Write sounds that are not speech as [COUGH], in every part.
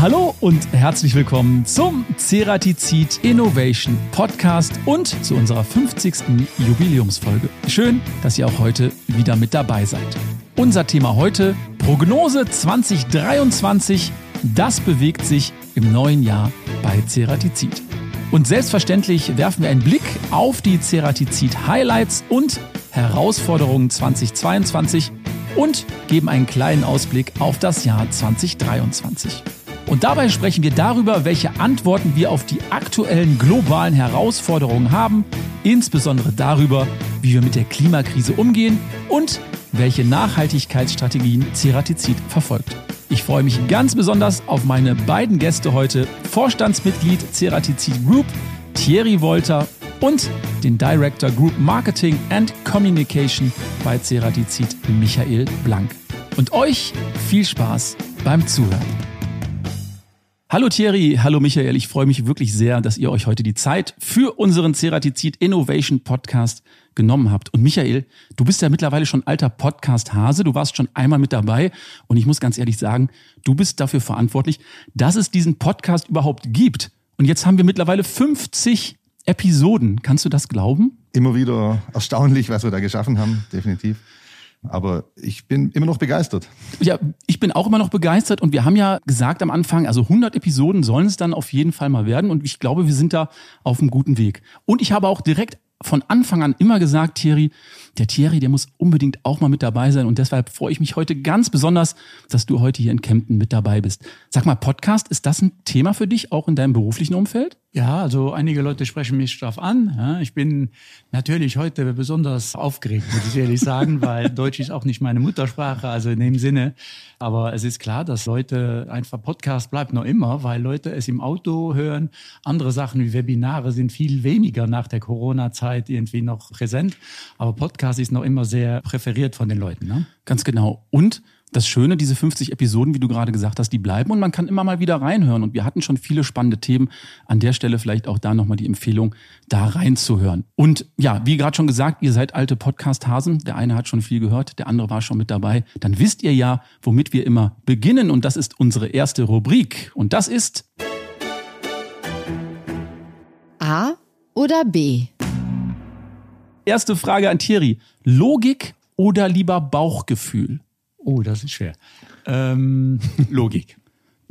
Hallo und herzlich willkommen zum Ceratizid Innovation Podcast und zu unserer 50. Jubiläumsfolge. Schön, dass ihr auch heute wieder mit dabei seid. Unser Thema heute Prognose 2023. Das bewegt sich im neuen Jahr bei Ceratizid. Und selbstverständlich werfen wir einen Blick auf die Ceratizid Highlights und Herausforderungen 2022 und geben einen kleinen Ausblick auf das Jahr 2023. Und dabei sprechen wir darüber, welche Antworten wir auf die aktuellen globalen Herausforderungen haben, insbesondere darüber, wie wir mit der Klimakrise umgehen und welche Nachhaltigkeitsstrategien Ceratizid verfolgt. Ich freue mich ganz besonders auf meine beiden Gäste heute, Vorstandsmitglied Ceratizid Group, Thierry Wolter und den Director Group Marketing and Communication bei Ceratizid, Michael Blank. Und euch viel Spaß beim Zuhören. Hallo Thierry, hallo Michael. Ich freue mich wirklich sehr, dass ihr euch heute die Zeit für unseren Ceratizid Innovation Podcast genommen habt. Und Michael, du bist ja mittlerweile schon alter Podcast-Hase. Du warst schon einmal mit dabei. Und ich muss ganz ehrlich sagen, du bist dafür verantwortlich, dass es diesen Podcast überhaupt gibt. Und jetzt haben wir mittlerweile 50 Episoden. Kannst du das glauben? Immer wieder erstaunlich, was wir da geschaffen haben, definitiv. Aber ich bin immer noch begeistert. Ja, ich bin auch immer noch begeistert und wir haben ja gesagt am Anfang, also 100 Episoden sollen es dann auf jeden Fall mal werden und ich glaube, wir sind da auf einem guten Weg. Und ich habe auch direkt von Anfang an immer gesagt, Thierry, der Thierry, der muss unbedingt auch mal mit dabei sein. Und deshalb freue ich mich heute ganz besonders, dass du heute hier in Kempten mit dabei bist. Sag mal, Podcast, ist das ein Thema für dich auch in deinem beruflichen Umfeld? Ja, also einige Leute sprechen mich darauf an. ich bin natürlich heute besonders aufgeregt, muss ich ehrlich sagen, [LAUGHS] weil Deutsch ist auch nicht meine Muttersprache, also in dem Sinne. Aber es ist klar, dass Leute einfach Podcast bleibt noch immer, weil Leute es im Auto hören. Andere Sachen wie Webinare sind viel weniger nach der Corona-Zeit irgendwie noch präsent. Aber Podcast ist noch immer sehr präferiert von den Leuten. Ne? Ganz genau. Und das Schöne, diese 50 Episoden, wie du gerade gesagt hast, die bleiben und man kann immer mal wieder reinhören. Und wir hatten schon viele spannende Themen. An der Stelle vielleicht auch da nochmal die Empfehlung, da reinzuhören. Und ja, wie gerade schon gesagt, ihr seid alte Podcast-Hasen. Der eine hat schon viel gehört, der andere war schon mit dabei. Dann wisst ihr ja, womit wir immer beginnen. Und das ist unsere erste Rubrik. Und das ist A oder B? Erste Frage an Thierry. Logik oder lieber Bauchgefühl? Oh, das ist schwer. Ähm, [LAUGHS] Logik.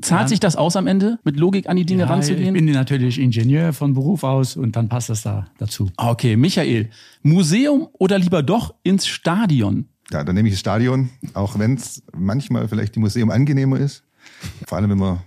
Zahlt ja. sich das aus am Ende, mit Logik an die Dinge ja, ranzugehen? Ich bin natürlich Ingenieur von Beruf aus und dann passt das da dazu. Okay, Michael, Museum oder lieber doch ins Stadion? Ja, dann nehme ich das Stadion, auch wenn es manchmal vielleicht im Museum angenehmer ist. Vor allem, wenn man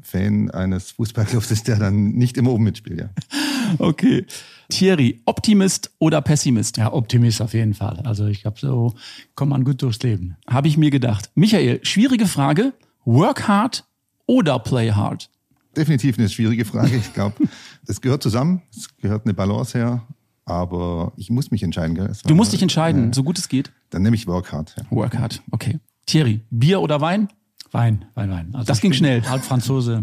Fan eines Fußballclubs ist, der dann nicht immer oben mitspielt, ja. [LAUGHS] Okay. Thierry, Optimist oder Pessimist? Ja, Optimist auf jeden Fall. Also ich glaube, so kommt man gut durchs Leben. Habe ich mir gedacht. Michael, schwierige Frage. Work hard oder play hard? Definitiv eine schwierige Frage. Ich glaube, [LAUGHS] es gehört zusammen. Es gehört eine Balance her. Aber ich muss mich entscheiden. Gell? Du musst dich entscheiden, äh, so gut es geht. Dann nehme ich Work hard. Ja. Work hard, okay. Thierry, Bier oder Wein? Wein, Wein, Wein. Also das ging schnell. Halb Franzose.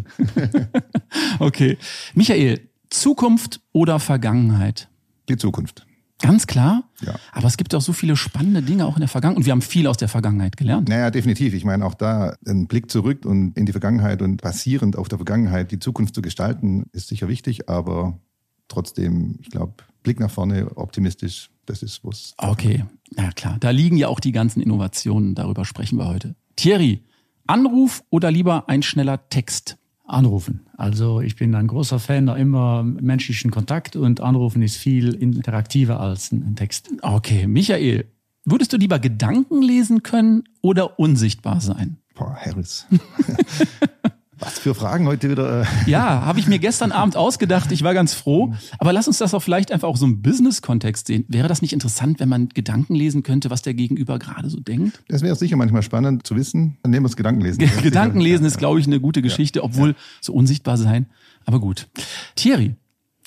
[LAUGHS] okay. Michael, Zukunft oder Vergangenheit? Die Zukunft. Ganz klar. Ja. Aber es gibt auch so viele spannende Dinge auch in der Vergangenheit. Und wir haben viel aus der Vergangenheit gelernt. Naja, definitiv. Ich meine, auch da ein Blick zurück und in die Vergangenheit und basierend auf der Vergangenheit die Zukunft zu gestalten, ist sicher wichtig. Aber trotzdem, ich glaube, Blick nach vorne, optimistisch, das ist was. Okay, ja klar. Da liegen ja auch die ganzen Innovationen. Darüber sprechen wir heute. Thierry, Anruf oder lieber ein schneller Text? Anrufen. Also ich bin ein großer Fan da immer menschlichen Kontakt und Anrufen ist viel interaktiver als ein Text. Okay, Michael, würdest du lieber Gedanken lesen können oder unsichtbar sein? Boah, Harris. [LAUGHS] Was für Fragen heute wieder. Äh. Ja, habe ich mir gestern Abend ausgedacht. Ich war ganz froh. Aber lass uns das auch vielleicht einfach auch so im Business-Kontext sehen. Wäre das nicht interessant, wenn man Gedanken lesen könnte, was der Gegenüber gerade so denkt? Das wäre sicher manchmal spannend zu wissen. Dann nehmen wir es Gedankenlesen. Gedankenlesen ist, glaube ich, eine gute Geschichte, obwohl so unsichtbar sein. Aber gut. Thierry,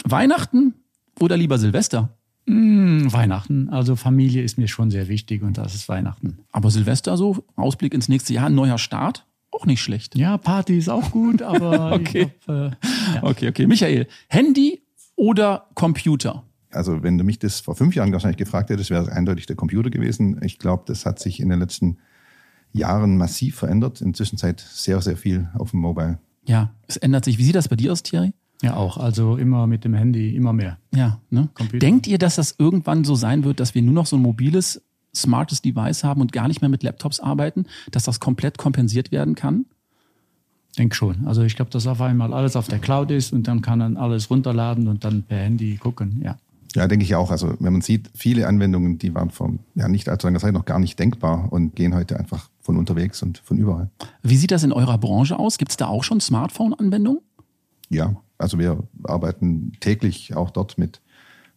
Weihnachten oder lieber Silvester? Mmh, Weihnachten. Also Familie ist mir schon sehr wichtig und das ist Weihnachten. Aber Silvester so, Ausblick ins nächste Jahr, ein neuer Start? Auch nicht schlecht. Ja, Party ist auch gut, [LAUGHS] aber okay. Glaub, äh, ja. okay, okay. Michael, Handy oder Computer? Also wenn du mich das vor fünf Jahren wahrscheinlich gefragt hättest, wäre es eindeutig der Computer gewesen. Ich glaube, das hat sich in den letzten Jahren massiv verändert. In der Zwischenzeit sehr, sehr viel auf dem Mobile. Ja, es ändert sich. Wie sieht das bei dir aus, Thierry? Ja, auch. Also immer mit dem Handy, immer mehr. Ja, ne? Denkt ihr, dass das irgendwann so sein wird, dass wir nur noch so ein mobiles, smartes Device haben und gar nicht mehr mit Laptops arbeiten, dass das komplett kompensiert werden kann? Denk schon. Also ich glaube, dass auf einmal alles auf der Cloud ist und dann kann man alles runterladen und dann per Handy gucken, ja. Ja, denke ich auch. Also wenn man sieht, viele Anwendungen, die waren vor ja, nicht allzu langer Zeit noch gar nicht denkbar und gehen heute einfach von unterwegs und von überall. Wie sieht das in eurer Branche aus? Gibt es da auch schon Smartphone-Anwendungen? Ja, also wir arbeiten täglich auch dort mit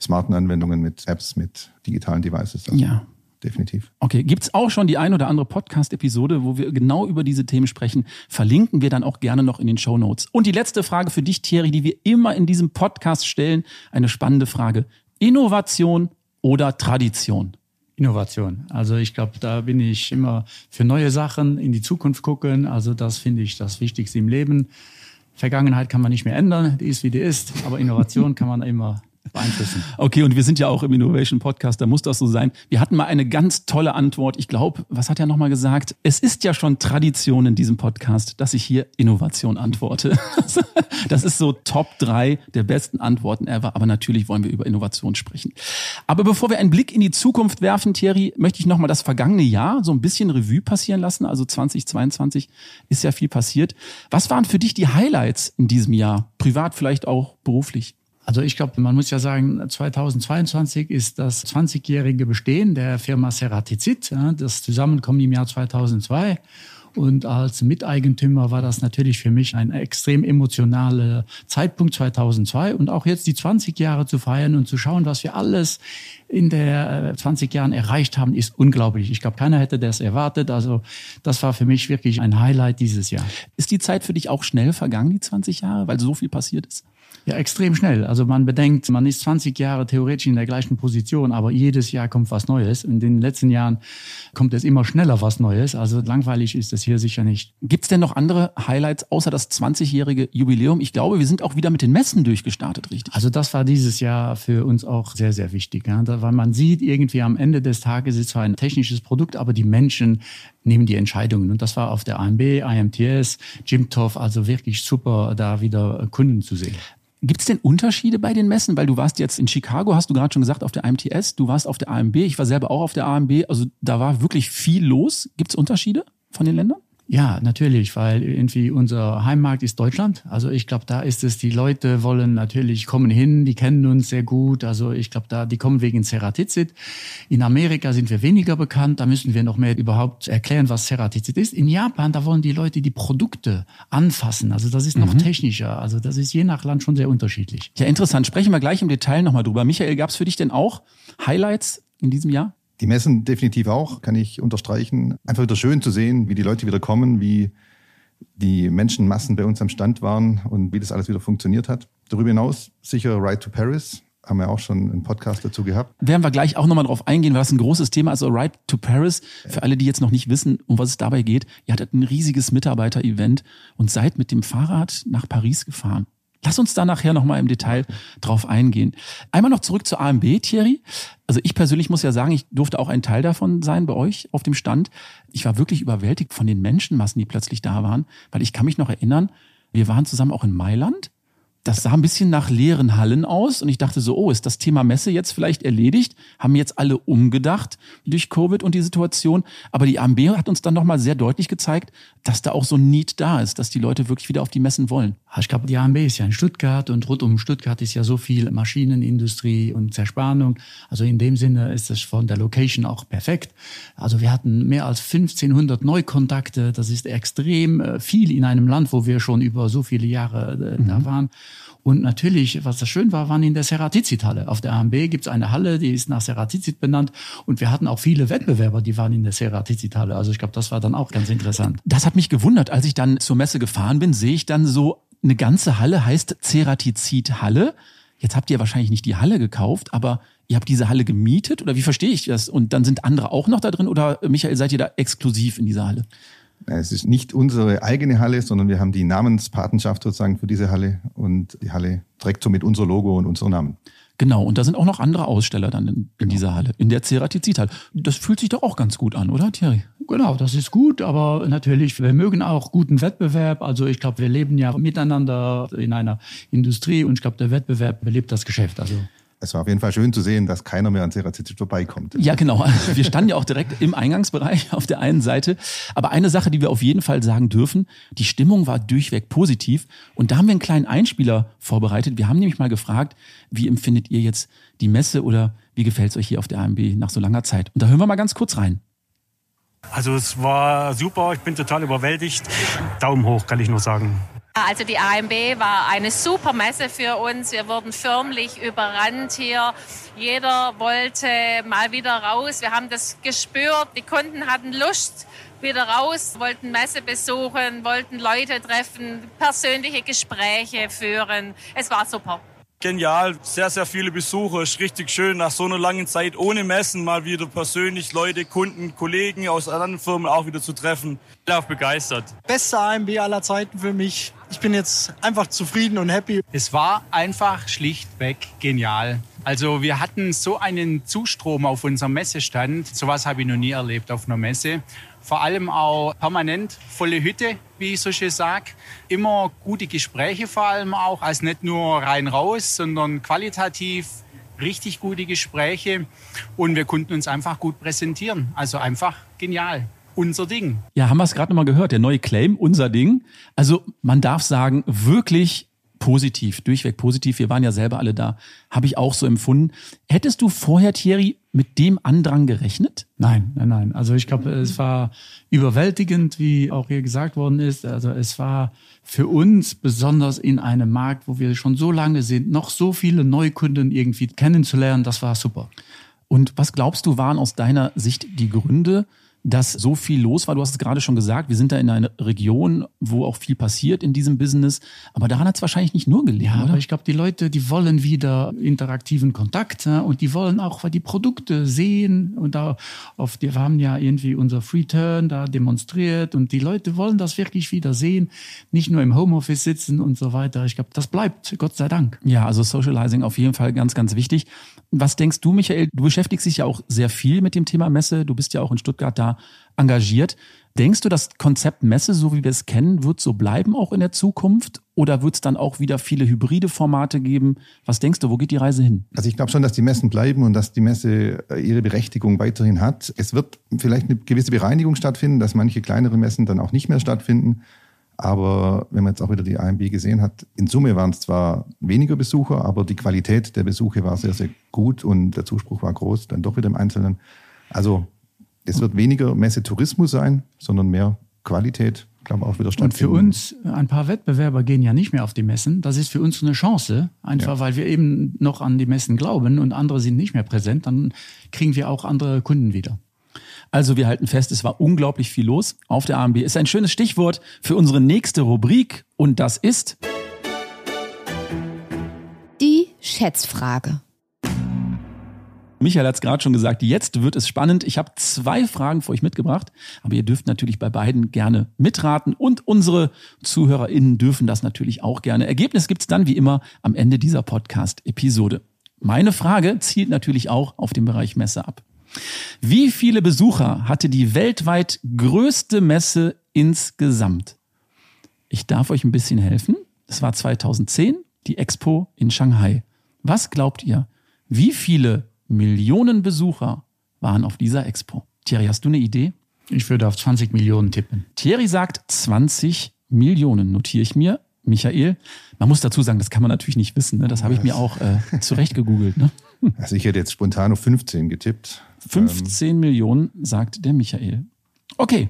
smarten Anwendungen, mit Apps, mit digitalen Devices. Also ja. Definitiv. Okay, gibt es auch schon die ein oder andere Podcast-Episode, wo wir genau über diese Themen sprechen? Verlinken wir dann auch gerne noch in den Show Notes. Und die letzte Frage für dich, Thierry, die wir immer in diesem Podcast stellen, eine spannende Frage. Innovation oder Tradition? Innovation. Also ich glaube, da bin ich immer für neue Sachen in die Zukunft gucken. Also das finde ich das Wichtigste im Leben. Vergangenheit kann man nicht mehr ändern, die ist wie die ist, aber Innovation kann man immer beeinflussen. Okay, und wir sind ja auch im Innovation Podcast, da muss das so sein. Wir hatten mal eine ganz tolle Antwort. Ich glaube, was hat er nochmal gesagt? Es ist ja schon Tradition in diesem Podcast, dass ich hier Innovation antworte. [LAUGHS] Das ist so Top 3 der besten Antworten ever. Aber natürlich wollen wir über Innovation sprechen. Aber bevor wir einen Blick in die Zukunft werfen, Thierry, möchte ich nochmal das vergangene Jahr so ein bisschen Revue passieren lassen. Also 2022 ist ja viel passiert. Was waren für dich die Highlights in diesem Jahr? Privat, vielleicht auch beruflich? Also ich glaube, man muss ja sagen, 2022 ist das 20-jährige Bestehen der Firma Ceratizid, das Zusammenkommen im Jahr 2002. Und als Miteigentümer war das natürlich für mich ein extrem emotionaler Zeitpunkt 2002 und auch jetzt die 20 Jahre zu feiern und zu schauen, was wir alles in der 20 äh, Jahren erreicht haben, ist unglaublich. Ich glaube, keiner hätte das erwartet. Also das war für mich wirklich ein Highlight dieses Jahr. Ist die Zeit für dich auch schnell vergangen, die 20 Jahre, weil so viel passiert ist? Ja, extrem schnell. Also man bedenkt, man ist 20 Jahre theoretisch in der gleichen Position, aber jedes Jahr kommt was Neues. In den letzten Jahren kommt es immer schneller was Neues. Also langweilig ist es hier sicher nicht. Gibt es denn noch andere Highlights außer das 20-jährige Jubiläum? Ich glaube, wir sind auch wieder mit den Messen durchgestartet, richtig? Also das war dieses Jahr für uns auch sehr, sehr wichtig. Ja? Weil man sieht, irgendwie am Ende des Tages ist zwar ein technisches Produkt, aber die Menschen nehmen die Entscheidungen. Und das war auf der AMB, IMTS, Jimtov, also wirklich super, da wieder Kunden zu sehen. Gibt es denn Unterschiede bei den Messen? Weil du warst jetzt in Chicago, hast du gerade schon gesagt, auf der IMTS, du warst auf der AMB, ich war selber auch auf der AMB, also da war wirklich viel los. Gibt es Unterschiede von den Ländern? Ja, natürlich, weil irgendwie unser Heimmarkt ist Deutschland. Also ich glaube, da ist es, die Leute wollen natürlich kommen hin, die kennen uns sehr gut. Also ich glaube, da die kommen wegen Ceratizid. In Amerika sind wir weniger bekannt, da müssen wir noch mehr überhaupt erklären, was Ceratizid ist. In Japan, da wollen die Leute die Produkte anfassen. Also das ist noch mhm. technischer. Also das ist je nach Land schon sehr unterschiedlich. Ja, interessant. Sprechen wir gleich im Detail nochmal drüber. Michael, gab es für dich denn auch Highlights in diesem Jahr? Die Messen definitiv auch, kann ich unterstreichen. Einfach wieder schön zu sehen, wie die Leute wieder kommen, wie die Menschenmassen bei uns am Stand waren und wie das alles wieder funktioniert hat. Darüber hinaus sicher Ride to Paris, haben wir auch schon einen Podcast dazu gehabt. Werden wir gleich auch nochmal drauf eingehen, weil das ein großes Thema ist. Also Ride to Paris, für alle, die jetzt noch nicht wissen, um was es dabei geht, ihr hattet ein riesiges Mitarbeiter-Event und seid mit dem Fahrrad nach Paris gefahren. Lass uns da nachher nochmal im Detail drauf eingehen. Einmal noch zurück zur AMB, Thierry. Also ich persönlich muss ja sagen, ich durfte auch ein Teil davon sein bei euch auf dem Stand. Ich war wirklich überwältigt von den Menschenmassen, die plötzlich da waren, weil ich kann mich noch erinnern, wir waren zusammen auch in Mailand das sah ein bisschen nach leeren Hallen aus und ich dachte so, oh, ist das Thema Messe jetzt vielleicht erledigt? Haben jetzt alle umgedacht durch Covid und die Situation? Aber die AMB hat uns dann nochmal sehr deutlich gezeigt, dass da auch so ein Need da ist, dass die Leute wirklich wieder auf die Messen wollen. Ich glaube, die AMB ist ja in Stuttgart und rund um Stuttgart ist ja so viel Maschinenindustrie und Zerspannung. Also in dem Sinne ist es von der Location auch perfekt. Also wir hatten mehr als 1500 Neukontakte. Das ist extrem äh, viel in einem Land, wo wir schon über so viele Jahre äh, mhm. da waren. Und natürlich, was das schön war, waren in der Ceratizid-Halle. Auf der AMB gibt es eine Halle, die ist nach Ceratizid benannt. Und wir hatten auch viele Wettbewerber, die waren in der Ceratizid-Halle. Also ich glaube, das war dann auch ganz interessant. Das hat mich gewundert. Als ich dann zur Messe gefahren bin, sehe ich dann so, eine ganze Halle heißt Ceratizid-Halle. Jetzt habt ihr wahrscheinlich nicht die Halle gekauft, aber ihr habt diese Halle gemietet oder wie verstehe ich das? Und dann sind andere auch noch da drin oder Michael, seid ihr da exklusiv in dieser Halle? Es ist nicht unsere eigene Halle, sondern wir haben die Namenspatenschaft sozusagen für diese Halle und die Halle trägt somit unser Logo und unseren Namen. Genau, und da sind auch noch andere Aussteller dann in, in genau. dieser Halle, in der Ceratizid-Halle. Das fühlt sich doch auch ganz gut an, oder Thierry? Genau, das ist gut, aber natürlich, wir mögen auch guten Wettbewerb. Also ich glaube, wir leben ja miteinander in einer Industrie und ich glaube, der Wettbewerb belebt das Geschäft. Also es war auf jeden Fall schön zu sehen, dass keiner mehr an Ceratizid vorbeikommt. Ja, genau. Wir standen ja auch direkt im Eingangsbereich [LAUGHS] auf der einen Seite. Aber eine Sache, die wir auf jeden Fall sagen dürfen, die Stimmung war durchweg positiv. Und da haben wir einen kleinen Einspieler vorbereitet. Wir haben nämlich mal gefragt, wie empfindet ihr jetzt die Messe oder wie gefällt es euch hier auf der AMB nach so langer Zeit? Und da hören wir mal ganz kurz rein. Also es war super, ich bin total überwältigt. Daumen hoch, kann ich nur sagen. Also die AMB war eine super Messe für uns. Wir wurden förmlich überrannt hier. Jeder wollte mal wieder raus. Wir haben das gespürt. Die Kunden hatten Lust wieder raus, wollten Messe besuchen, wollten Leute treffen, persönliche Gespräche führen. Es war super genial. Sehr, sehr viele Besucher. Ist richtig schön, nach so einer langen Zeit ohne Messen mal wieder persönlich Leute, Kunden, Kollegen aus anderen Firmen auch wieder zu treffen. Ich bin auch begeistert. Beste AMB aller Zeiten für mich. Ich bin jetzt einfach zufrieden und happy. Es war einfach schlichtweg genial. Also wir hatten so einen Zustrom auf unserem Messestand. Sowas habe ich noch nie erlebt auf einer Messe. Vor allem auch permanent volle Hütte, wie ich so schön sage. Immer gute Gespräche vor allem auch, also nicht nur rein raus, sondern qualitativ richtig gute Gespräche. Und wir konnten uns einfach gut präsentieren. Also einfach genial unser Ding. Ja, haben wir es gerade nochmal gehört, der neue Claim, unser Ding. Also man darf sagen, wirklich positiv, durchweg positiv. Wir waren ja selber alle da. Habe ich auch so empfunden. Hättest du vorher, Thierry, mit dem Andrang gerechnet? Nein, nein, nein. Also ich glaube, es war überwältigend, wie auch hier gesagt worden ist. Also es war für uns besonders in einem Markt, wo wir schon so lange sind, noch so viele Neukunden irgendwie kennenzulernen. Das war super. Und was glaubst du, waren aus deiner Sicht die Gründe, dass so viel los war. Du hast es gerade schon gesagt, wir sind da in einer Region, wo auch viel passiert in diesem Business. Aber daran hat es wahrscheinlich nicht nur gelegen. Ja, oder? aber ich glaube, die Leute, die wollen wieder interaktiven Kontakt ja, und die wollen auch die Produkte sehen. Und da auf, wir haben ja irgendwie unser Free Turn da demonstriert und die Leute wollen das wirklich wieder sehen. Nicht nur im Homeoffice sitzen und so weiter. Ich glaube, das bleibt, Gott sei Dank. Ja, also Socializing auf jeden Fall ganz, ganz wichtig. Was denkst du, Michael? Du beschäftigst dich ja auch sehr viel mit dem Thema Messe. Du bist ja auch in Stuttgart da engagiert. Denkst du, das Konzept Messe, so wie wir es kennen, wird so bleiben auch in der Zukunft? Oder wird es dann auch wieder viele hybride Formate geben? Was denkst du, wo geht die Reise hin? Also ich glaube schon, dass die Messen bleiben und dass die Messe äh, ihre Berechtigung weiterhin hat. Es wird vielleicht eine gewisse Bereinigung stattfinden, dass manche kleinere Messen dann auch nicht mehr stattfinden. Aber wenn man jetzt auch wieder die AMB gesehen hat, in Summe waren es zwar weniger Besucher, aber die Qualität der Besuche war sehr, sehr gut und der Zuspruch war groß, dann doch wieder im Einzelnen. Also es wird weniger Messetourismus sein, sondern mehr Qualität, glaube auch wieder stattfinden. Und für uns, ein paar Wettbewerber gehen ja nicht mehr auf die Messen. Das ist für uns eine Chance, einfach ja. weil wir eben noch an die Messen glauben und andere sind nicht mehr präsent. Dann kriegen wir auch andere Kunden wieder. Also wir halten fest, es war unglaublich viel los auf der AMB. Ist ein schönes Stichwort für unsere nächste Rubrik und das ist die Schätzfrage. Michael hat es gerade schon gesagt, jetzt wird es spannend. Ich habe zwei Fragen für euch mitgebracht, aber ihr dürft natürlich bei beiden gerne mitraten und unsere ZuhörerInnen dürfen das natürlich auch gerne. Ergebnis gibt es dann wie immer am Ende dieser Podcast-Episode. Meine Frage zielt natürlich auch auf den Bereich Messe ab. Wie viele Besucher hatte die weltweit größte Messe insgesamt? Ich darf euch ein bisschen helfen. Es war 2010, die Expo in Shanghai. Was glaubt ihr? Wie viele Millionen Besucher waren auf dieser Expo. Thierry, hast du eine Idee? Ich würde auf 20 Millionen tippen. Thierry sagt 20 Millionen, notiere ich mir. Michael, man muss dazu sagen, das kann man natürlich nicht wissen. Ne? Das habe ich mir auch äh, zurecht gegoogelt. Ne? [LAUGHS] Also ich hätte jetzt spontan auf 15 getippt. 15 ähm. Millionen, sagt der Michael. Okay,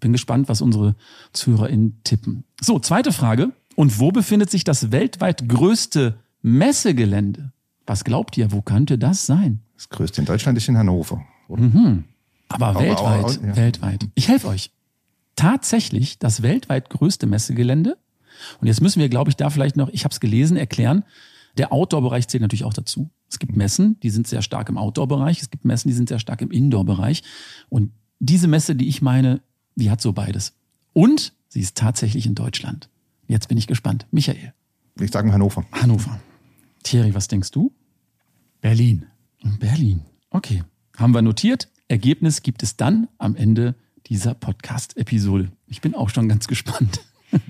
bin gespannt, was unsere ZuhörerInnen tippen. So, zweite Frage. Und wo befindet sich das weltweit größte Messegelände? Was glaubt ihr, wo könnte das sein? Das größte in Deutschland ist in Hannover. Mhm. Aber, aber, weltweit, aber, ja. weltweit. Ich helfe euch. Tatsächlich das weltweit größte Messegelände. Und jetzt müssen wir, glaube ich, da vielleicht noch, ich habe es gelesen, erklären. Der Outdoor-Bereich zählt natürlich auch dazu. Es gibt Messen, die sind sehr stark im Outdoor-Bereich. Es gibt Messen, die sind sehr stark im Indoor-Bereich. Und diese Messe, die ich meine, die hat so beides. Und sie ist tatsächlich in Deutschland. Jetzt bin ich gespannt. Michael. Ich sage Hannover. Hannover. Thierry, was denkst du? Berlin. Berlin. Okay. Haben wir notiert. Ergebnis gibt es dann am Ende dieser Podcast-Episode. Ich bin auch schon ganz gespannt. [LAUGHS]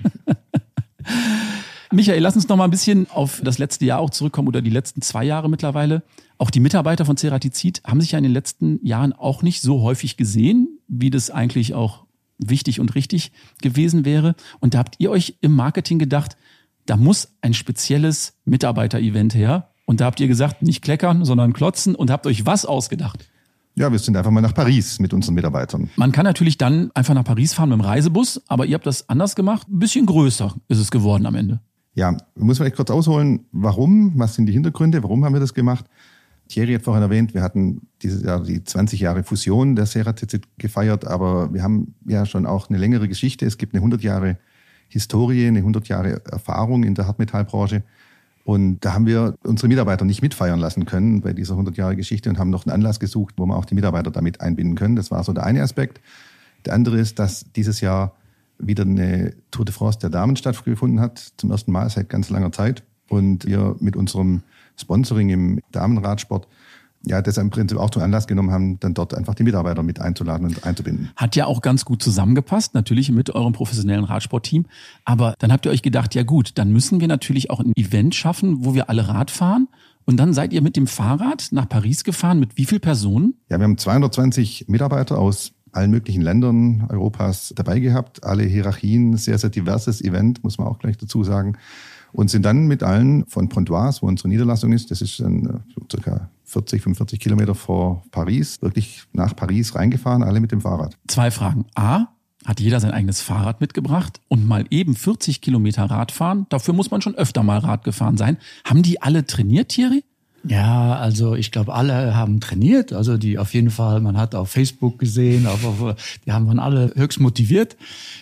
Michael, lass uns noch mal ein bisschen auf das letzte Jahr auch zurückkommen oder die letzten zwei Jahre mittlerweile. Auch die Mitarbeiter von Ceratizid haben sich ja in den letzten Jahren auch nicht so häufig gesehen, wie das eigentlich auch wichtig und richtig gewesen wäre. Und da habt ihr euch im Marketing gedacht, da muss ein spezielles Mitarbeiter-Event her. Und da habt ihr gesagt, nicht kleckern, sondern klotzen und habt euch was ausgedacht? Ja, wir sind einfach mal nach Paris mit unseren Mitarbeitern. Man kann natürlich dann einfach nach Paris fahren mit dem Reisebus, aber ihr habt das anders gemacht. Ein bisschen größer ist es geworden am Ende. Ja, muss vielleicht kurz ausholen, warum, was sind die Hintergründe, warum haben wir das gemacht? Thierry hat vorhin erwähnt, wir hatten dieses Jahr die 20 Jahre Fusion der Ceratizid gefeiert, aber wir haben ja schon auch eine längere Geschichte. Es gibt eine 100 Jahre Historie, eine 100 Jahre Erfahrung in der Hartmetallbranche. Und da haben wir unsere Mitarbeiter nicht mitfeiern lassen können bei dieser 100 Jahre Geschichte und haben noch einen Anlass gesucht, wo wir auch die Mitarbeiter damit einbinden können. Das war so der eine Aspekt. Der andere ist, dass dieses Jahr wieder eine Tour de France der Damen stattgefunden hat, zum ersten Mal seit ganz langer Zeit. Und wir mit unserem Sponsoring im Damenradsport ja, das im Prinzip auch zum Anlass genommen haben, dann dort einfach die Mitarbeiter mit einzuladen und einzubinden. Hat ja auch ganz gut zusammengepasst, natürlich mit eurem professionellen Radsportteam. Aber dann habt ihr euch gedacht, ja gut, dann müssen wir natürlich auch ein Event schaffen, wo wir alle Rad fahren. Und dann seid ihr mit dem Fahrrad nach Paris gefahren. Mit wie vielen Personen? Ja, wir haben 220 Mitarbeiter aus allen möglichen Ländern Europas dabei gehabt. Alle Hierarchien, sehr, sehr diverses Event, muss man auch gleich dazu sagen. Und sind dann mit allen von Pontoise, wo unsere Niederlassung ist, das ist dann äh, circa 40, 45 Kilometer vor Paris, wirklich nach Paris reingefahren, alle mit dem Fahrrad. Zwei Fragen. A, hat jeder sein eigenes Fahrrad mitgebracht und mal eben 40 Kilometer Rad fahren. Dafür muss man schon öfter mal Rad gefahren sein. Haben die alle trainiert, Thierry? Ja, also ich glaube, alle haben trainiert. Also die auf jeden Fall, man hat auf Facebook gesehen, auf, auf, die haben von alle höchst motiviert.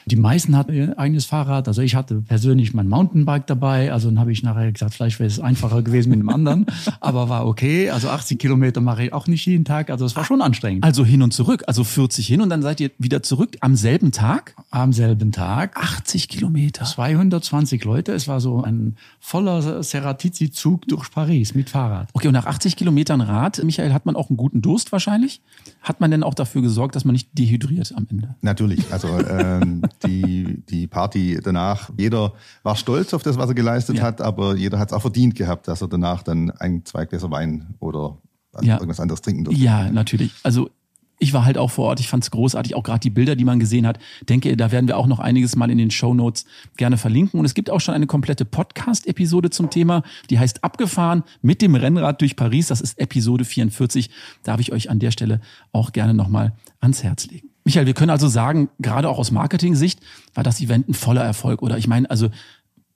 Die meisten hatten ihr eigenes Fahrrad. Also ich hatte persönlich mein Mountainbike dabei. Also dann habe ich nachher gesagt, vielleicht wäre es einfacher gewesen mit dem anderen. [LAUGHS] Aber war okay. Also 80 Kilometer mache ich auch nicht jeden Tag. Also es war schon anstrengend. Also hin und zurück. Also 40 hin und dann seid ihr wieder zurück am selben Tag? Am selben Tag. 80 Kilometer. 220 Leute. Es war so ein voller Seratizi-Zug durch Paris mit Fahrrad. Okay, und nach 80 Kilometern Rad, Michael, hat man auch einen guten Durst wahrscheinlich? Hat man denn auch dafür gesorgt, dass man nicht dehydriert am Ende? Natürlich. Also ähm, die, die Party danach, jeder war stolz auf das, was er geleistet ja. hat, aber jeder hat es auch verdient gehabt, dass er danach dann ein, zwei Gläser Wein oder ja. irgendwas anderes trinken durfte. Ja, natürlich. Also ich war halt auch vor Ort, ich fand es großartig, auch gerade die Bilder, die man gesehen hat. Denke, da werden wir auch noch einiges mal in den Show Notes gerne verlinken. Und es gibt auch schon eine komplette Podcast-Episode zum Thema, die heißt Abgefahren mit dem Rennrad durch Paris. Das ist Episode 44. Darf ich euch an der Stelle auch gerne nochmal ans Herz legen. Michael, wir können also sagen, gerade auch aus Marketing-Sicht war das Event ein voller Erfolg. Oder ich meine, also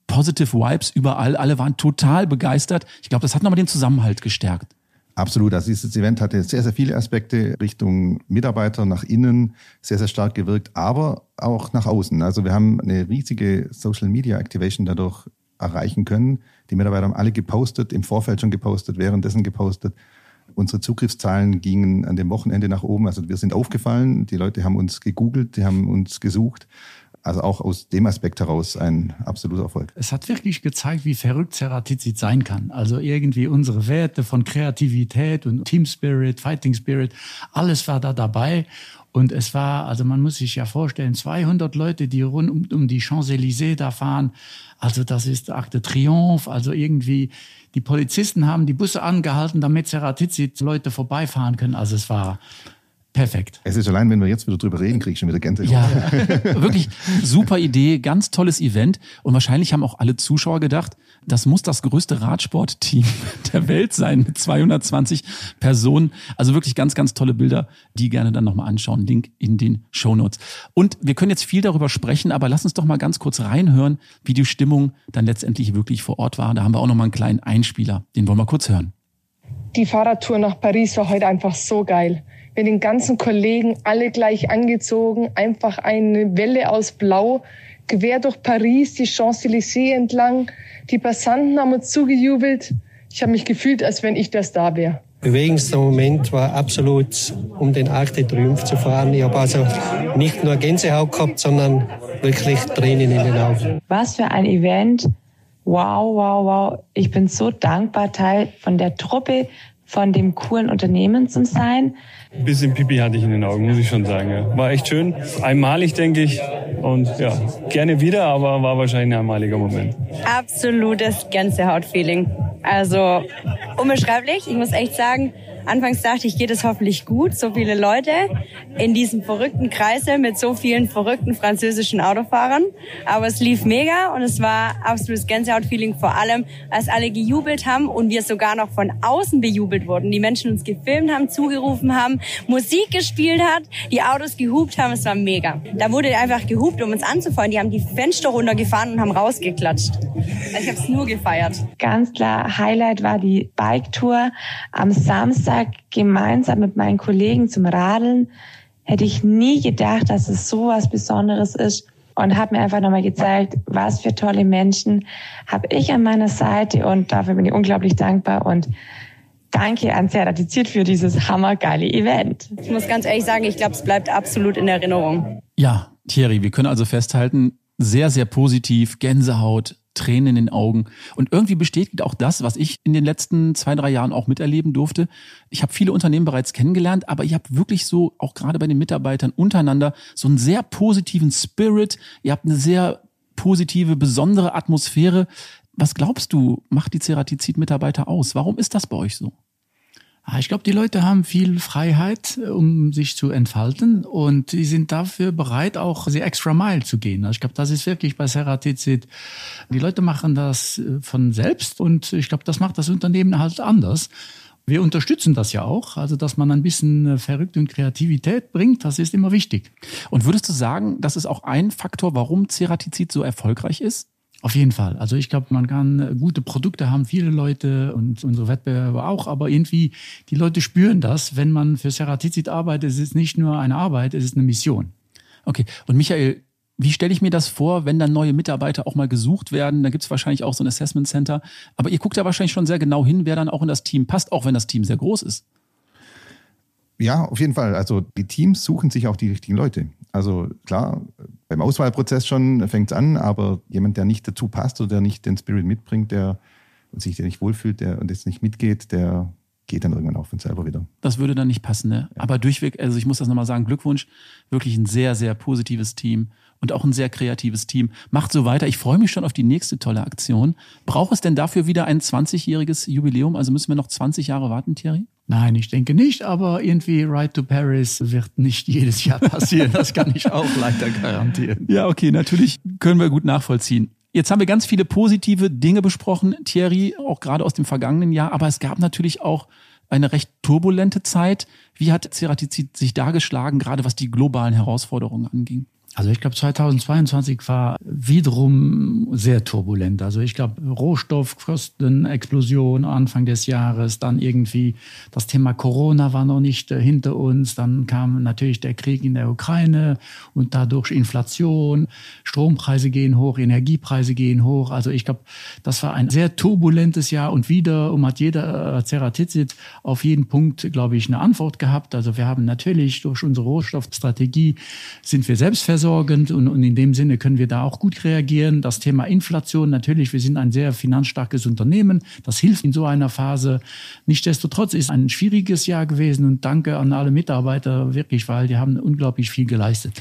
Positive Vibes überall, alle waren total begeistert. Ich glaube, das hat nochmal den Zusammenhalt gestärkt. Absolut. Also dieses Event hatte sehr, sehr viele Aspekte Richtung Mitarbeiter nach innen sehr, sehr stark gewirkt, aber auch nach außen. Also wir haben eine riesige Social Media Activation dadurch erreichen können. Die Mitarbeiter haben alle gepostet, im Vorfeld schon gepostet, währenddessen gepostet. Unsere Zugriffszahlen gingen an dem Wochenende nach oben. Also wir sind aufgefallen. Die Leute haben uns gegoogelt, die haben uns gesucht. Also auch aus dem Aspekt heraus ein absoluter Erfolg. Es hat wirklich gezeigt, wie verrückt Ceratizid sein kann. Also irgendwie unsere Werte von Kreativität und Team Spirit, Fighting Spirit, alles war da dabei. Und es war, also man muss sich ja vorstellen, 200 Leute, die rund um, um die Champs-Élysées da fahren. Also das ist de Triomphe. Also irgendwie, die Polizisten haben die Busse angehalten, damit Ceratizid Leute vorbeifahren können. Also es war Perfekt. Es ist allein, wenn wir jetzt wieder drüber reden, kriege ich schon wieder Gänsehaut. Ja, [LAUGHS] wirklich super Idee, ganz tolles Event. Und wahrscheinlich haben auch alle Zuschauer gedacht, das muss das größte Radsportteam [LAUGHS] der Welt sein mit 220 Personen. Also wirklich ganz, ganz tolle Bilder, die gerne dann nochmal anschauen. Link in den Show Notes. Und wir können jetzt viel darüber sprechen, aber lass uns doch mal ganz kurz reinhören, wie die Stimmung dann letztendlich wirklich vor Ort war. Da haben wir auch nochmal einen kleinen Einspieler. Den wollen wir kurz hören. Die Fahrradtour nach Paris war heute einfach so geil mit den ganzen Kollegen, alle gleich angezogen, einfach eine Welle aus Blau, quer durch Paris, die Champs-Élysées entlang. Die Passanten haben uns zugejubelt. Ich habe mich gefühlt, als wenn ich der Star wäre. Bewegendster Moment war absolut, um den Arc de Triomphe zu fahren. Ich habe also nicht nur Gänsehaut gehabt, sondern wirklich Tränen in den Augen. Was für ein Event. Wow, wow, wow. Ich bin so dankbar, Teil von der Truppe von dem coolen Unternehmen zu sein. Ein bisschen Pipi hatte ich in den Augen, muss ich schon sagen. Ja. War echt schön. Einmalig, denke ich. Und ja, gerne wieder, aber war wahrscheinlich ein einmaliger Moment. Absolutes Gänsehaut-Feeling. Also unbeschreiblich. Ich muss echt sagen, Anfangs dachte ich, geht es hoffentlich gut, so viele Leute in diesem verrückten Kreisel mit so vielen verrückten französischen Autofahrern. Aber es lief mega und es war absolutes Gänsehaut-Feeling, vor allem als alle gejubelt haben und wir sogar noch von außen bejubelt wurden. Die Menschen uns gefilmt haben, zugerufen haben, Musik gespielt hat, die Autos gehupt haben. Es war mega. Da wurde einfach gehupt, um uns anzufeuern. Die haben die Fenster runtergefahren und haben rausgeklatscht. Also ich habe es nur gefeiert. Ganz klar, Highlight war die Bike-Tour am Samstag Samstag gemeinsam mit meinen Kollegen zum Radeln, hätte ich nie gedacht, dass es so was Besonderes ist und habe mir einfach nochmal gezeigt, was für tolle Menschen habe ich an meiner Seite und dafür bin ich unglaublich dankbar und danke an Ceratizid für dieses hammergeile Event. Ich muss ganz ehrlich sagen, ich glaube, es bleibt absolut in Erinnerung. Ja, Thierry, wir können also festhalten, sehr, sehr positiv, Gänsehaut, Tränen in den Augen. Und irgendwie bestätigt auch das, was ich in den letzten zwei, drei Jahren auch miterleben durfte. Ich habe viele Unternehmen bereits kennengelernt, aber ihr habt wirklich so, auch gerade bei den Mitarbeitern untereinander, so einen sehr positiven Spirit. Ihr habt eine sehr positive, besondere Atmosphäre. Was glaubst du, macht die Ceratizid-Mitarbeiter aus? Warum ist das bei euch so? Ah, ich glaube, die Leute haben viel Freiheit, um sich zu entfalten und die sind dafür bereit, auch die extra Mile zu gehen. Also ich glaube, das ist wirklich bei Ceratizid. Die Leute machen das äh, von selbst und ich glaube, das macht das Unternehmen halt anders. Wir unterstützen das ja auch, also dass man ein bisschen äh, Verrückt und Kreativität bringt, das ist immer wichtig. Und würdest du sagen, das ist auch ein Faktor, warum Ceratizid so erfolgreich ist? Auf jeden Fall. Also ich glaube, man kann äh, gute Produkte haben, viele Leute und unsere Wettbewerber auch, aber irgendwie die Leute spüren das, wenn man für Ceratizid arbeitet, es ist nicht nur eine Arbeit, es ist eine Mission. Okay. Und Michael, wie stelle ich mir das vor, wenn dann neue Mitarbeiter auch mal gesucht werden? Da gibt es wahrscheinlich auch so ein Assessment Center. Aber ihr guckt ja wahrscheinlich schon sehr genau hin, wer dann auch in das Team passt, auch wenn das Team sehr groß ist. Ja, auf jeden Fall. Also die Teams suchen sich auch die richtigen Leute. Also klar, beim Auswahlprozess schon fängt es an, aber jemand, der nicht dazu passt oder der nicht den Spirit mitbringt, der und sich der nicht wohlfühlt, der und jetzt nicht mitgeht, der geht dann irgendwann auch von selber wieder. Das würde dann nicht passen, ne? Ja. Aber durchweg, also ich muss das nochmal sagen, Glückwunsch, wirklich ein sehr, sehr positives Team und auch ein sehr kreatives Team. Macht so weiter. Ich freue mich schon auf die nächste tolle Aktion. Braucht es denn dafür wieder ein 20-jähriges Jubiläum? Also müssen wir noch 20 Jahre warten, Thierry? Nein, ich denke nicht, aber irgendwie Ride to Paris wird nicht jedes Jahr [LAUGHS] passieren. Das kann ich auch leider garantieren. Ja, okay, natürlich können wir gut nachvollziehen. Jetzt haben wir ganz viele positive Dinge besprochen, Thierry, auch gerade aus dem vergangenen Jahr, aber es gab natürlich auch eine recht turbulente Zeit. Wie hat Ceratizid sich dargeschlagen, gerade was die globalen Herausforderungen anging? Also ich glaube, 2022 war wiederum sehr turbulent. Also ich glaube, Rohstoffkostenexplosion Anfang des Jahres, dann irgendwie das Thema Corona war noch nicht äh, hinter uns, dann kam natürlich der Krieg in der Ukraine und dadurch Inflation, Strompreise gehen hoch, Energiepreise gehen hoch. Also ich glaube, das war ein sehr turbulentes Jahr und wiederum hat jeder äh, Ceratizid auf jeden Punkt, glaube ich, eine Antwort gehabt. Also wir haben natürlich durch unsere Rohstoffstrategie sind wir selbst versorgend und, und in dem Sinne können wir da auch gut reagieren. Das Thema Inflation, natürlich, wir sind ein sehr finanzstarkes Unternehmen. Das hilft in so einer Phase. Nichtsdestotrotz ist ein schwieriges Jahr gewesen und danke an alle Mitarbeiter wirklich, weil die haben unglaublich viel geleistet.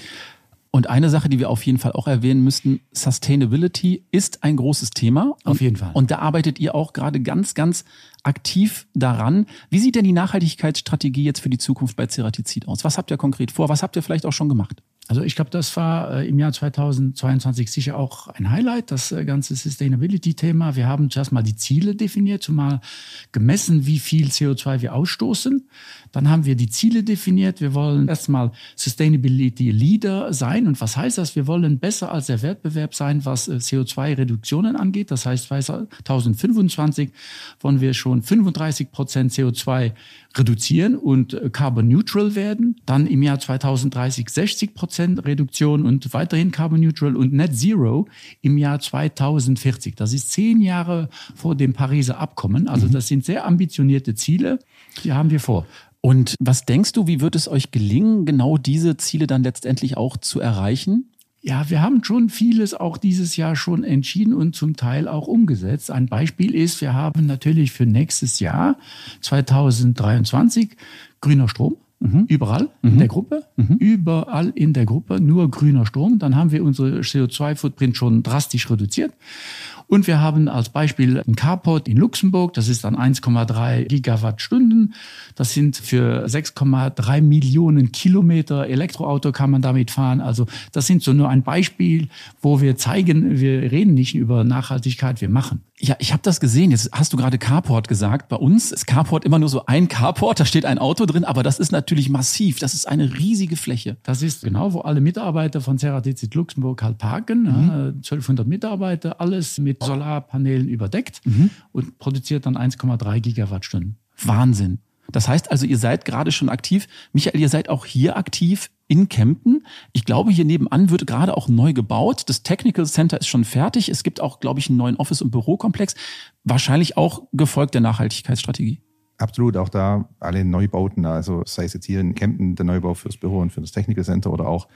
Und eine Sache, die wir auf jeden Fall auch erwähnen müssten, Sustainability ist ein großes Thema. Auf jeden Fall. Und da arbeitet ihr auch gerade ganz, ganz aktiv daran. Wie sieht denn die Nachhaltigkeitsstrategie jetzt für die Zukunft bei Ceratizid aus? Was habt ihr konkret vor? Was habt ihr vielleicht auch schon gemacht? Also ich glaube, das war äh, im Jahr 2022 sicher auch ein Highlight, das äh, ganze Sustainability-Thema. Wir haben zuerst mal die Ziele definiert, zumal gemessen, wie viel CO2 wir ausstoßen. Dann haben wir die Ziele definiert. Wir wollen erstmal Sustainability Leader sein. Und was heißt das? Wir wollen besser als der Wettbewerb sein, was äh, CO2-Reduktionen angeht. Das heißt, 2025 wollen wir schon 35 Prozent CO2 reduzieren und äh, carbon neutral werden. Dann im Jahr 2030 60 Prozent Reduktion und weiterhin carbon neutral und net zero im Jahr 2040. Das ist zehn Jahre vor dem Pariser Abkommen. Also mhm. das sind sehr ambitionierte Ziele. Die haben wir vor. Und was denkst du, wie wird es euch gelingen, genau diese Ziele dann letztendlich auch zu erreichen? Ja, wir haben schon vieles auch dieses Jahr schon entschieden und zum Teil auch umgesetzt. Ein Beispiel ist, wir haben natürlich für nächstes Jahr 2023 grüner Strom. Mhm. Überall mhm. in der Gruppe, mhm. überall in der Gruppe nur grüner Strom. Dann haben wir unsere CO2-Footprint schon drastisch reduziert. Und wir haben als Beispiel ein Carport in Luxemburg, das ist dann 1,3 Gigawattstunden. Das sind für 6,3 Millionen Kilometer Elektroauto kann man damit fahren. Also das sind so nur ein Beispiel, wo wir zeigen, wir reden nicht über Nachhaltigkeit, wir machen. Ja, ich habe das gesehen. Jetzt hast du gerade Carport gesagt. Bei uns ist Carport immer nur so ein Carport, da steht ein Auto drin, aber das ist natürlich massiv. Das ist eine riesige Fläche. Das ist genau, wo alle Mitarbeiter von Ceratizid Luxemburg halt parken. Mhm. 1200 Mitarbeiter, alles mit Solarpanelen überdeckt mhm. und produziert dann 1,3 Gigawattstunden. Wahnsinn. Das heißt also, ihr seid gerade schon aktiv. Michael, ihr seid auch hier aktiv in Kempten. Ich glaube, hier nebenan wird gerade auch neu gebaut. Das Technical Center ist schon fertig. Es gibt auch, glaube ich, einen neuen Office- und Bürokomplex. Wahrscheinlich auch gefolgt der Nachhaltigkeitsstrategie. Absolut, auch da alle Neubauten, also sei es jetzt hier in Kempten der Neubau fürs Büro und für das Technical Center oder auch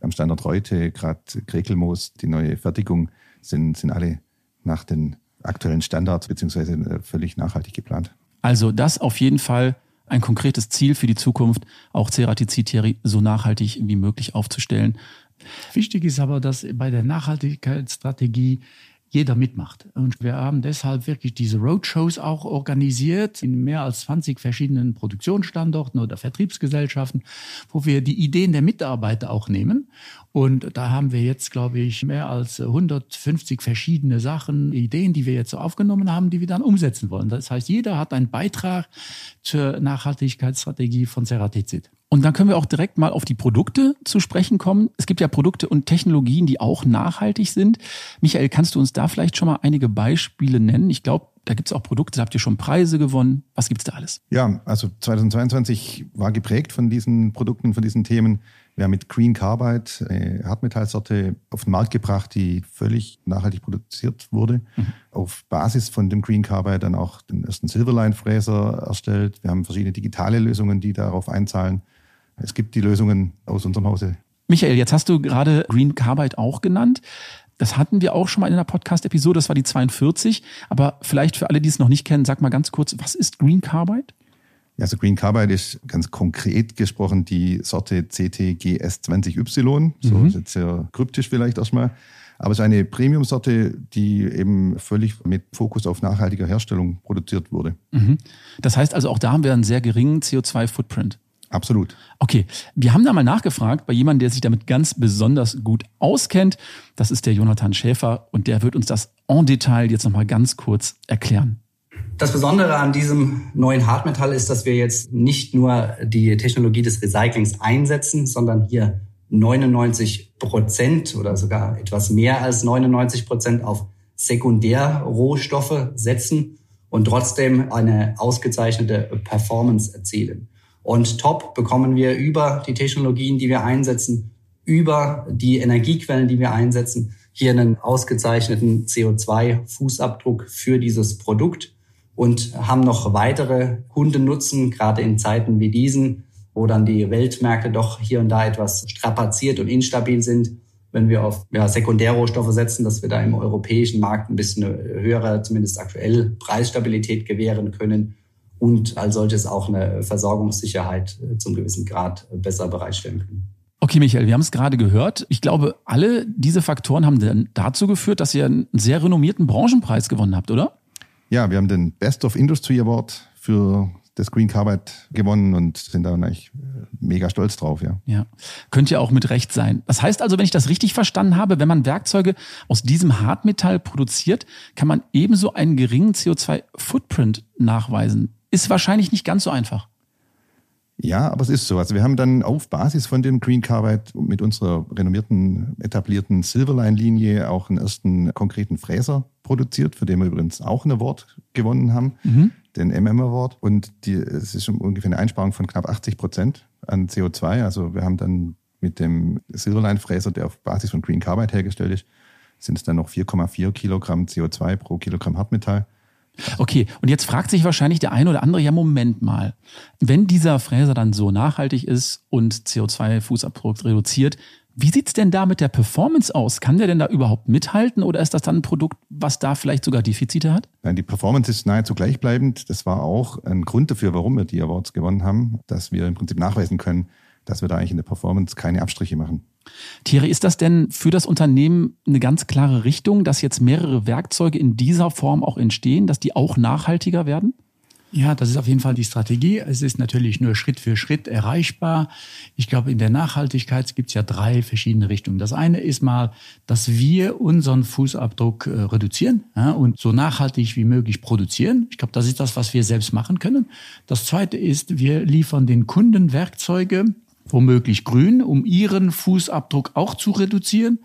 am Standort Reute, gerade Krekelmoos, die neue Fertigung, sind, sind alle nach den aktuellen Standards beziehungsweise äh, völlig nachhaltig geplant. Also das auf jeden Fall ein konkretes Ziel für die Zukunft, auch Ceratizid so nachhaltig wie möglich aufzustellen. Wichtig ist aber, dass bei der Nachhaltigkeitsstrategie jeder mitmacht. Und wir haben deshalb wirklich diese Roadshows auch organisiert in mehr als 20 verschiedenen Produktionsstandorten oder Vertriebsgesellschaften, wo wir die Ideen der Mitarbeiter auch nehmen. Und da haben wir jetzt, glaube ich, mehr als 150 verschiedene Sachen, Ideen, die wir jetzt so aufgenommen haben, die wir dann umsetzen wollen. Das heißt, jeder hat einen Beitrag zur Nachhaltigkeitsstrategie von Ceratizid. Und dann können wir auch direkt mal auf die Produkte zu sprechen kommen. Es gibt ja Produkte und Technologien, die auch nachhaltig sind. Michael, kannst du uns da vielleicht schon mal einige Beispiele nennen? Ich glaube, da gibt es auch Produkte, da habt ihr schon Preise gewonnen. Was gibt es da alles? Ja, also 2022 war geprägt von diesen Produkten, von diesen Themen. Wir haben mit Green Carbide eine Hartmetallsorte auf den Markt gebracht, die völlig nachhaltig produziert wurde. Mhm. Auf Basis von dem Green Carbide dann auch den ersten Silverline-Fräser erstellt. Wir haben verschiedene digitale Lösungen, die darauf einzahlen. Es gibt die Lösungen aus unserem Hause. Michael, jetzt hast du gerade Green Carbide auch genannt. Das hatten wir auch schon mal in einer Podcast-Episode, das war die 42. Aber vielleicht für alle, die es noch nicht kennen, sag mal ganz kurz, was ist Green Carbide? Ja, also Green Carbide ist ganz konkret gesprochen die Sorte CTGS20Y. So mhm. ist jetzt sehr kryptisch vielleicht erstmal. Aber es ist eine Premium-Sorte, die eben völlig mit Fokus auf nachhaltiger Herstellung produziert wurde. Mhm. Das heißt also, auch da haben wir einen sehr geringen CO2-Footprint. Absolut. Okay, wir haben da mal nachgefragt bei jemandem, der sich damit ganz besonders gut auskennt. Das ist der Jonathan Schäfer und der wird uns das en Detail jetzt nochmal ganz kurz erklären. Das Besondere an diesem neuen Hartmetall ist, dass wir jetzt nicht nur die Technologie des Recyclings einsetzen, sondern hier 99 Prozent oder sogar etwas mehr als 99 Prozent auf Sekundärrohstoffe setzen und trotzdem eine ausgezeichnete Performance erzielen. Und top bekommen wir über die Technologien, die wir einsetzen, über die Energiequellen, die wir einsetzen, hier einen ausgezeichneten CO2-Fußabdruck für dieses Produkt und haben noch weitere Kundennutzen, gerade in Zeiten wie diesen, wo dann die Weltmärkte doch hier und da etwas strapaziert und instabil sind, wenn wir auf ja, Sekundärrohstoffe setzen, dass wir da im europäischen Markt ein bisschen höhere, zumindest aktuell, Preisstabilität gewähren können und als solches auch eine Versorgungssicherheit äh, zum gewissen Grad äh, besser bereitstellen können. Okay, Michael, wir haben es gerade gehört. Ich glaube, alle diese Faktoren haben dann dazu geführt, dass ihr einen sehr renommierten Branchenpreis gewonnen habt, oder? Ja, wir haben den Best of Industry Award für das Green Carbide gewonnen und sind da eigentlich äh, mega stolz drauf, ja. Ja, könnte ja auch mit Recht sein. Das heißt also, wenn ich das richtig verstanden habe, wenn man Werkzeuge aus diesem Hartmetall produziert, kann man ebenso einen geringen CO2-Footprint nachweisen ist wahrscheinlich nicht ganz so einfach. Ja, aber es ist so. Also wir haben dann auf Basis von dem Green Carbide mit unserer renommierten, etablierten Silverline-Linie auch einen ersten konkreten Fräser produziert, für den wir übrigens auch ein Award gewonnen haben, mhm. den MM Award. Und die, es ist ungefähr eine Einsparung von knapp 80 Prozent an CO2. Also wir haben dann mit dem Silverline-Fräser, der auf Basis von Green Carbide hergestellt ist, sind es dann noch 4,4 Kilogramm CO2 pro Kilogramm Hartmetall. Okay, und jetzt fragt sich wahrscheinlich der eine oder andere, ja, Moment mal. Wenn dieser Fräser dann so nachhaltig ist und CO2-Fußabdruck reduziert, Wie sieht's denn da mit der Performance aus? Kann der denn da überhaupt mithalten oder ist das dann ein Produkt, was da vielleicht sogar Defizite hat? Nein, die Performance ist nahezu gleichbleibend. Das war auch ein Grund dafür, warum wir die Awards gewonnen haben, dass wir im Prinzip nachweisen können, dass wir da eigentlich in der Performance keine Abstriche machen. Thierry, ist das denn für das Unternehmen eine ganz klare Richtung, dass jetzt mehrere Werkzeuge in dieser Form auch entstehen, dass die auch nachhaltiger werden? Ja, das ist auf jeden Fall die Strategie. Es ist natürlich nur Schritt für Schritt erreichbar. Ich glaube, in der Nachhaltigkeit gibt es ja drei verschiedene Richtungen. Das eine ist mal, dass wir unseren Fußabdruck äh, reduzieren ja, und so nachhaltig wie möglich produzieren. Ich glaube, das ist das, was wir selbst machen können. Das zweite ist, wir liefern den Kunden Werkzeuge, womöglich grün, um ihren Fußabdruck auch zu reduzieren.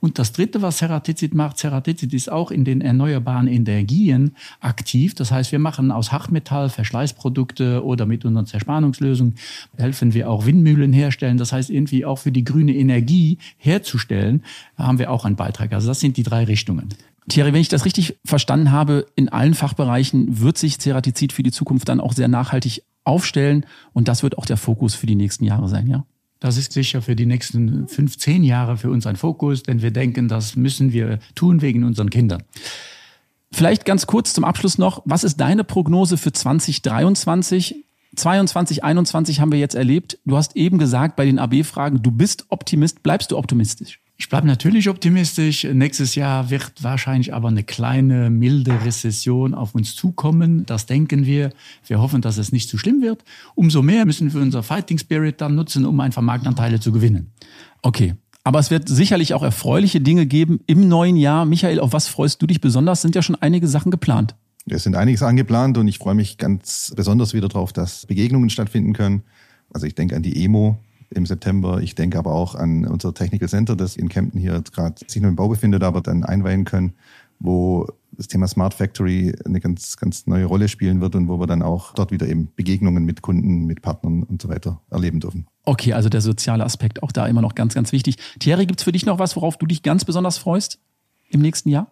Und das Dritte, was Ceratizid macht, Ceratizid ist auch in den erneuerbaren Energien aktiv. Das heißt, wir machen aus Hartmetall Verschleißprodukte oder mit unseren Zerspannungslösungen helfen wir auch Windmühlen herstellen. Das heißt, irgendwie auch für die grüne Energie herzustellen, haben wir auch einen Beitrag. Also das sind die drei Richtungen. Thierry, wenn ich das richtig verstanden habe, in allen Fachbereichen wird sich Ceratizid für die Zukunft dann auch sehr nachhaltig aufstellen. Und das wird auch der Fokus für die nächsten Jahre sein, ja? Das ist sicher für die nächsten 15 Jahre für uns ein Fokus, denn wir denken, das müssen wir tun wegen unseren Kindern. Vielleicht ganz kurz zum Abschluss noch, was ist deine Prognose für 2023? 22, 21 haben wir jetzt erlebt. Du hast eben gesagt bei den AB-Fragen, du bist Optimist. Bleibst du optimistisch? Ich bleibe natürlich optimistisch. Nächstes Jahr wird wahrscheinlich aber eine kleine, milde Rezession auf uns zukommen. Das denken wir. Wir hoffen, dass es nicht zu schlimm wird. Umso mehr müssen wir unser Fighting Spirit dann nutzen, um einfach Marktanteile zu gewinnen. Okay. Aber es wird sicherlich auch erfreuliche Dinge geben im neuen Jahr. Michael, auf was freust du dich besonders? Sind ja schon einige Sachen geplant. Es sind einiges angeplant und ich freue mich ganz besonders wieder darauf, dass Begegnungen stattfinden können. Also ich denke an die EMO, im September. Ich denke aber auch an unser Technical Center, das in Kempten hier gerade sich noch im Bau befindet, aber dann einweihen können, wo das Thema Smart Factory eine ganz, ganz neue Rolle spielen wird und wo wir dann auch dort wieder eben Begegnungen mit Kunden, mit Partnern und so weiter erleben dürfen. Okay, also der soziale Aspekt auch da immer noch ganz, ganz wichtig. Thierry, gibt's für dich noch was, worauf du dich ganz besonders freust im nächsten Jahr?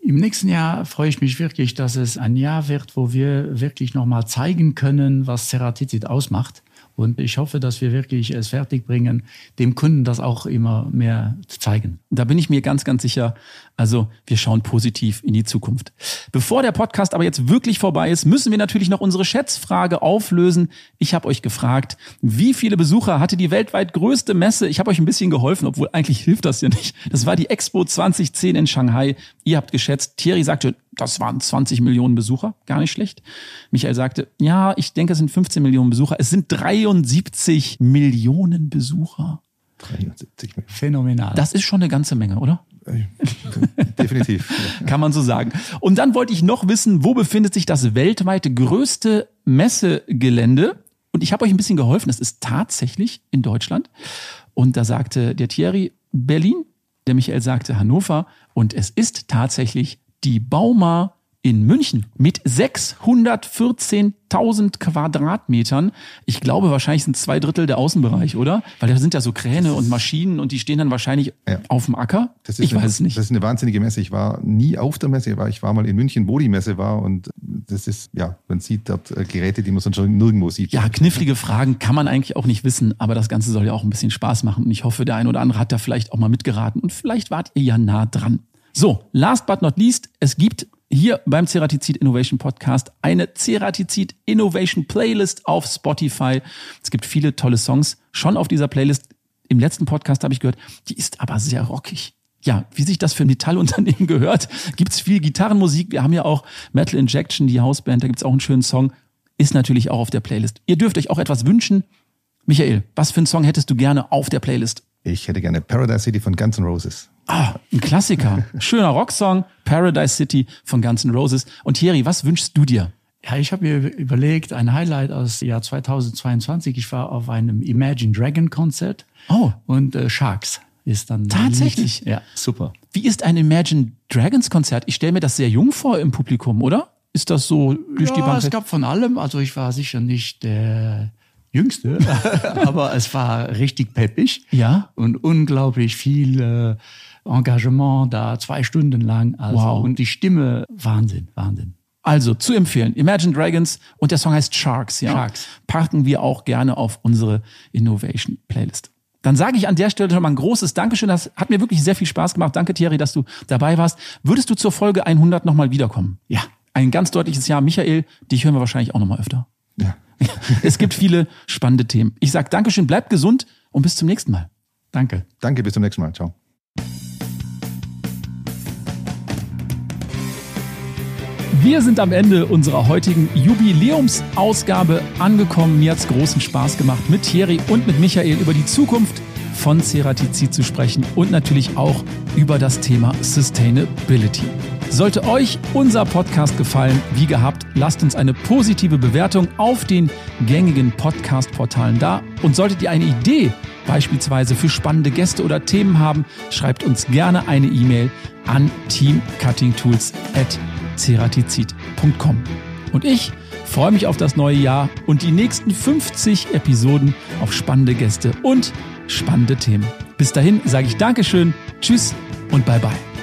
Im nächsten Jahr freue ich mich wirklich, dass es ein Jahr wird, wo wir wirklich nochmal zeigen können, was Ceratizid ausmacht. Und ich hoffe, dass wir wirklich es fertigbringen, dem Kunden das auch immer mehr zu zeigen. Da bin ich mir ganz, ganz sicher. Also wir schauen positiv in die Zukunft. Bevor der Podcast aber jetzt wirklich vorbei ist, müssen wir natürlich noch unsere Schätzfrage auflösen. Ich habe euch gefragt, wie viele Besucher hatte die weltweit größte Messe? Ich habe euch ein bisschen geholfen, obwohl eigentlich hilft das ja nicht. Das war die Expo 2010 in Shanghai. Ihr habt geschätzt. Thierry sagte, das waren 20 Millionen Besucher, gar nicht schlecht. Michael sagte, ja, ich denke, es sind 15 Millionen Besucher. Es sind 73 Millionen Besucher. 73 Millionen. Phänomenal. Das ist schon eine ganze Menge, oder? Definitiv. [LAUGHS] Kann man so sagen. Und dann wollte ich noch wissen, wo befindet sich das weltweit größte Messegelände? Und ich habe euch ein bisschen geholfen. Es ist tatsächlich in Deutschland. Und da sagte der Thierry Berlin, der Michael sagte Hannover. Und es ist tatsächlich die Bauma in München mit 614.000 Quadratmetern. Ich glaube, wahrscheinlich sind zwei Drittel der Außenbereich, oder? Weil da sind ja so Kräne und Maschinen und die stehen dann wahrscheinlich ja. auf dem Acker. ich eine, weiß es nicht. Das ist eine wahnsinnige Messe. Ich war nie auf der Messe, ich war mal in München, wo die Messe war und das ist, ja, man sieht dort äh, Geräte, die man sonst schon nirgendwo sieht. Ja, knifflige Fragen kann man eigentlich auch nicht wissen, aber das Ganze soll ja auch ein bisschen Spaß machen und ich hoffe, der ein oder andere hat da vielleicht auch mal mitgeraten und vielleicht wart ihr ja nah dran. So, last but not least, es gibt hier beim Ceratizid Innovation Podcast eine Ceratizid Innovation Playlist auf Spotify. Es gibt viele tolle Songs schon auf dieser Playlist. Im letzten Podcast habe ich gehört, die ist aber sehr rockig. Ja, wie sich das für ein Metallunternehmen [LAUGHS] gehört, gibt's viel Gitarrenmusik. Wir haben ja auch Metal Injection, die Hausband, da gibt's auch einen schönen Song. Ist natürlich auch auf der Playlist. Ihr dürft euch auch etwas wünschen. Michael, was für einen Song hättest du gerne auf der Playlist? Ich hätte gerne Paradise City von Guns N' Roses. Ah, ein Klassiker. Schöner Rocksong, Paradise City von Guns N' Roses. Und Thierry, was wünschst du dir? Ja, ich habe mir überlegt, ein Highlight aus Jahr 2022. Ich war auf einem Imagine Dragon Konzert. Oh. Und äh, Sharks ist dann. Tatsächlich? Ja, super. Wie ist ein Imagine Dragons Konzert? Ich stelle mir das sehr jung vor im Publikum, oder? Ist das so durch ja, die Bank? Es gab von allem. Also ich war sicher nicht der Jüngste, [LAUGHS] aber es war richtig peppig. Ja. Und unglaublich viel äh, Engagement da, zwei Stunden lang. Also, Wow. Und die Stimme, Wahnsinn, Wahnsinn. Also zu empfehlen, Imagine Dragons und der Song heißt Sharks, ja. Sharks. Packen wir auch gerne auf unsere Innovation Playlist. Dann sage ich an der Stelle schon mal ein großes Dankeschön. Das hat mir wirklich sehr viel Spaß gemacht. Danke, Thierry, dass du dabei warst. Würdest du zur Folge 100 nochmal wiederkommen? Ja. Ein ganz deutliches Ja. Michael, dich hören wir wahrscheinlich auch nochmal öfter. Ja. [LAUGHS] Es gibt viele spannende Themen. Ich sage Dankeschön, bleibt gesund und bis zum nächsten Mal. Danke. Danke, bis zum nächsten Mal. Ciao. Wir sind am Ende unserer heutigen Jubiläumsausgabe angekommen. Mir hat es großen Spaß gemacht, mit Thierry und mit Michael über die Zukunft von Ceratizid zu sprechen und natürlich auch über das Thema Sustainability. Sollte euch unser Podcast gefallen, wie gehabt, lasst uns eine positive Bewertung auf den gängigen Podcast-Portalen da. Und solltet ihr eine Idee beispielsweise für spannende Gäste oder Themen haben, schreibt uns gerne eine E-Mail an teamcuttingtools.ceratizid.com. Und ich freue mich auf das neue Jahr und die nächsten 50 Episoden auf spannende Gäste und spannende Themen. Bis dahin sage ich Dankeschön, Tschüss und Bye bye.